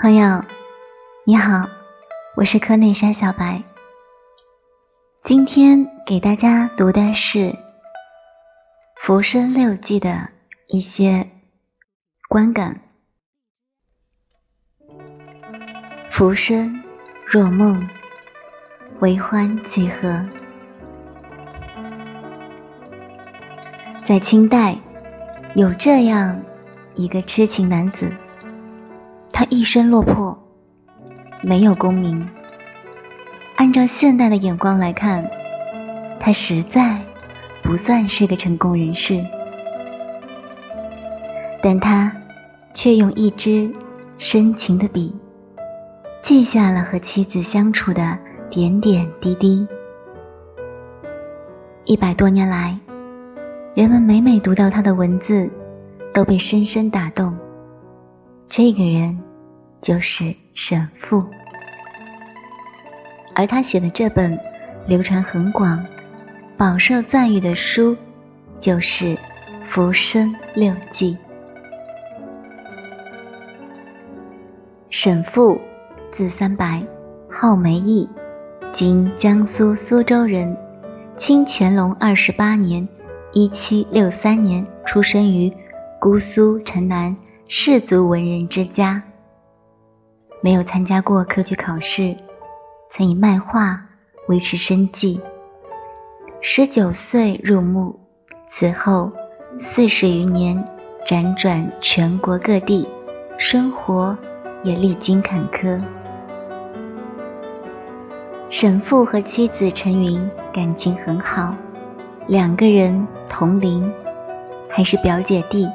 朋友，你好，我是柯内山小白。今天给大家读的是《浮生六记》的一些观感。浮生若梦，为欢几何？在清代，有这样一个痴情男子。他一生落魄，没有功名。按照现代的眼光来看，他实在不算是个成功人士。但他却用一支深情的笔，记下了和妻子相处的点点滴滴。一百多年来，人们每每读到他的文字，都被深深打动。这个人。就是沈复，而他写的这本流传很广、饱受赞誉的书，就是《浮生六记》。沈复，字三白，号梅义，今江苏苏州人。清乾隆二十八年（一七六三年）出生于姑苏城南士族文人之家。没有参加过科举考试，曾以卖画维持生计。十九岁入幕，此后四十余年辗转全国各地，生活也历经坎坷。沈复和妻子陈云感情很好，两个人同龄，还是表姐弟。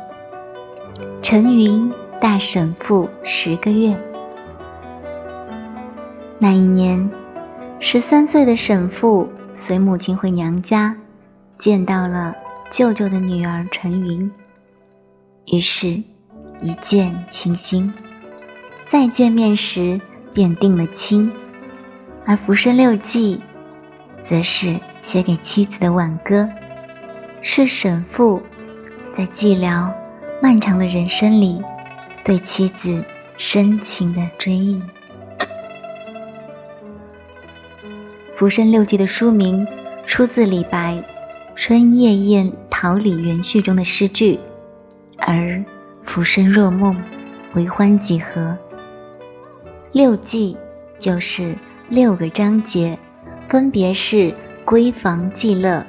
陈云大沈复十个月。那一年，十三岁的沈复随母亲回娘家，见到了舅舅的女儿陈云，于是，一见倾心。再见面时便定了亲，而《浮生六记》则是写给妻子的挽歌，是沈复在寂寥漫长的人生里对妻子深情的追忆。《浮生六记》的书名出自李白《春夜宴桃李园序》中的诗句，而“浮生若梦，为欢几何？”六记就是六个章节，分别是闺房记乐，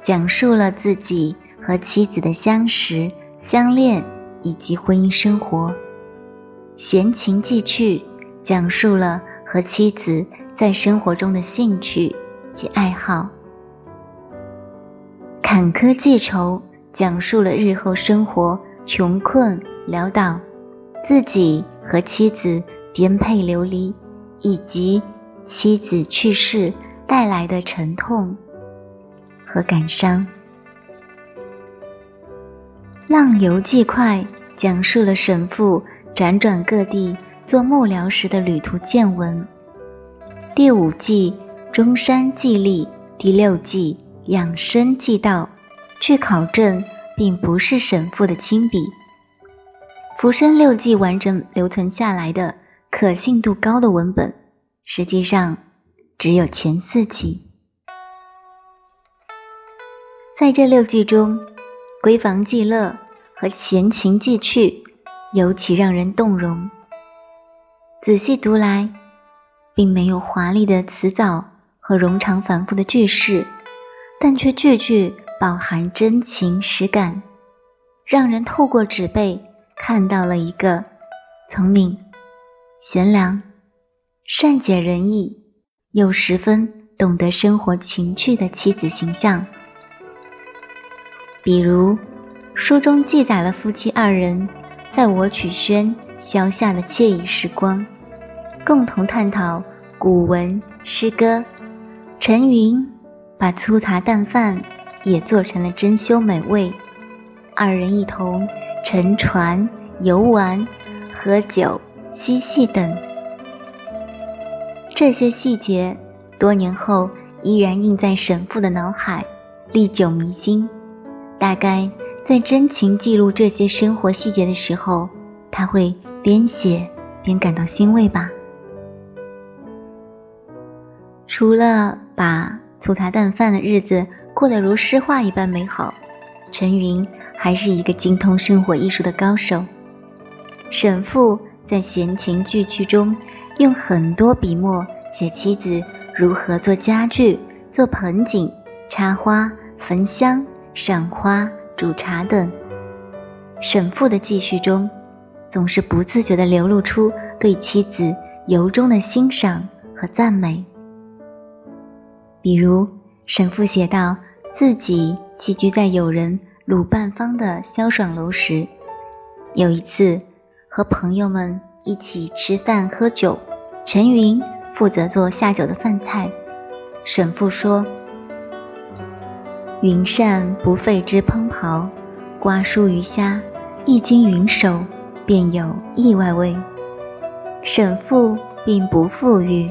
讲述了自己和妻子的相识、相恋以及婚姻生活；闲情记趣，讲述了和妻子。在生活中的兴趣及爱好，坎坷记愁讲述了日后生活穷困潦倒，自己和妻子颠沛流离，以及妻子去世带来的沉痛和感伤。浪游记快讲述了沈复辗转各地做幕僚时的旅途见闻。第五季中山纪历，第六季养生记道，据考证，并不是神父的亲笔。《浮生六记》完整留存下来的可信度高的文本，实际上只有前四集。在这六季中，闺房记乐和闲情记趣尤其让人动容。仔细读来。并没有华丽的辞藻和冗长繁复的句式，但却句句饱含真情实感，让人透过纸背看到了一个聪明、贤良、善解人意又十分懂得生活情趣的妻子形象。比如，书中记载了夫妻二人在我曲轩消夏的惬意时光。共同探讨古文诗歌，陈云把粗茶淡饭也做成了珍馐美味，二人一同乘船游玩、喝酒嬉戏等，这些细节多年后依然印在沈父的脑海，历久弥新。大概在真情记录这些生活细节的时候，他会边写边感到欣慰吧。除了把粗茶淡饭的日子过得如诗画一般美好，陈云还是一个精通生活艺术的高手。沈复在闲情聚趣中，用很多笔墨写妻子如何做家具、做盆景、插花、焚香、赏花、煮茶等。沈复的记叙中，总是不自觉地流露出对妻子由衷的欣赏和赞美。比如，沈复写道，自己寄居在友人鲁半方的萧爽楼时，有一次和朋友们一起吃饭喝酒，陈云负责做下酒的饭菜。沈复说：“云扇不费之烹刨。”瓜蔬鱼虾，一经云手，便有意外味。沈父并不富裕，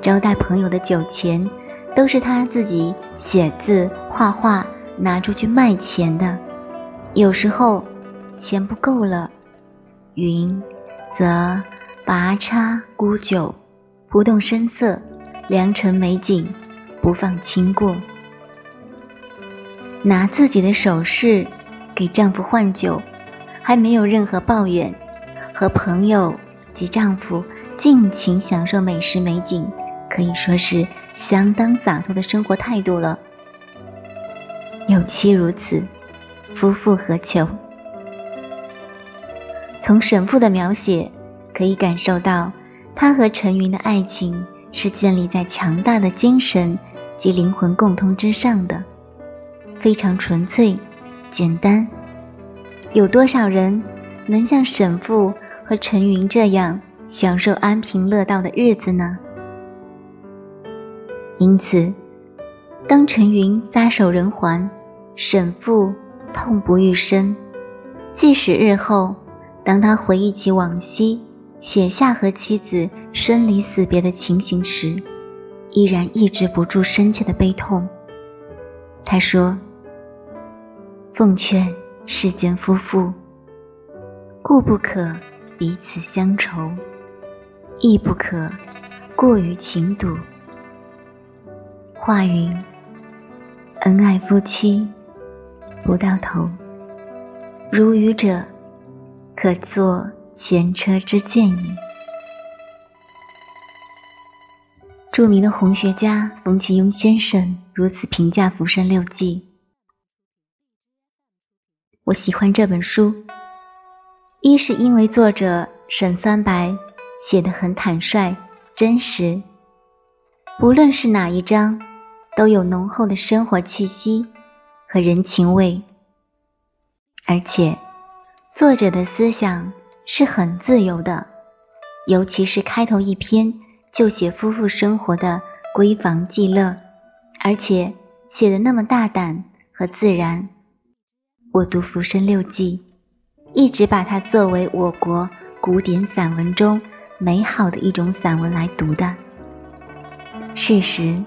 招待朋友的酒钱，都是他自己写字画画拿出去卖钱的。有时候钱不够了，云则拔插沽酒，不动声色，良辰美景不放轻过，拿自己的首饰。给丈夫换酒，还没有任何抱怨，和朋友及丈夫尽情享受美食美景，可以说是相当洒脱的生活态度了。有妻如此，夫复何求？从沈复的描写可以感受到，他和陈云的爱情是建立在强大的精神及灵魂共通之上的，非常纯粹。简单，有多少人能像沈复和陈云这样享受安贫乐道的日子呢？因此，当陈云撒手人寰，沈复痛不欲生。即使日后，当他回忆起往昔，写下和妻子生离死别的情形时，依然抑制不住深切的悲痛。他说。奉劝世间夫妇，固不可彼此相仇，亦不可过于情笃。话云：恩爱夫妻不到头，如愚者可作前车之鉴也。著名的红学家冯其庸先生如此评价《浮生六记》。我喜欢这本书，一是因为作者沈三白写得很坦率、真实，不论是哪一章，都有浓厚的生活气息和人情味，而且作者的思想是很自由的，尤其是开头一篇就写夫妇生活的闺房伎乐，而且写的那么大胆和自然。我读《浮生六记》，一直把它作为我国古典散文中美好的一种散文来读的。事实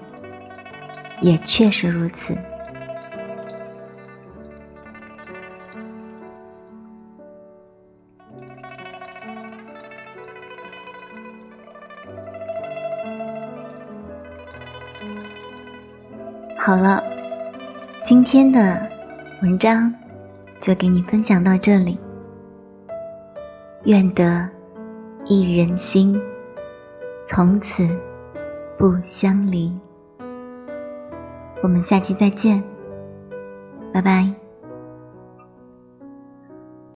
也确实如此。好了，今天的文章。就给你分享到这里，愿得一人心，从此不相离。我们下期再见，拜拜。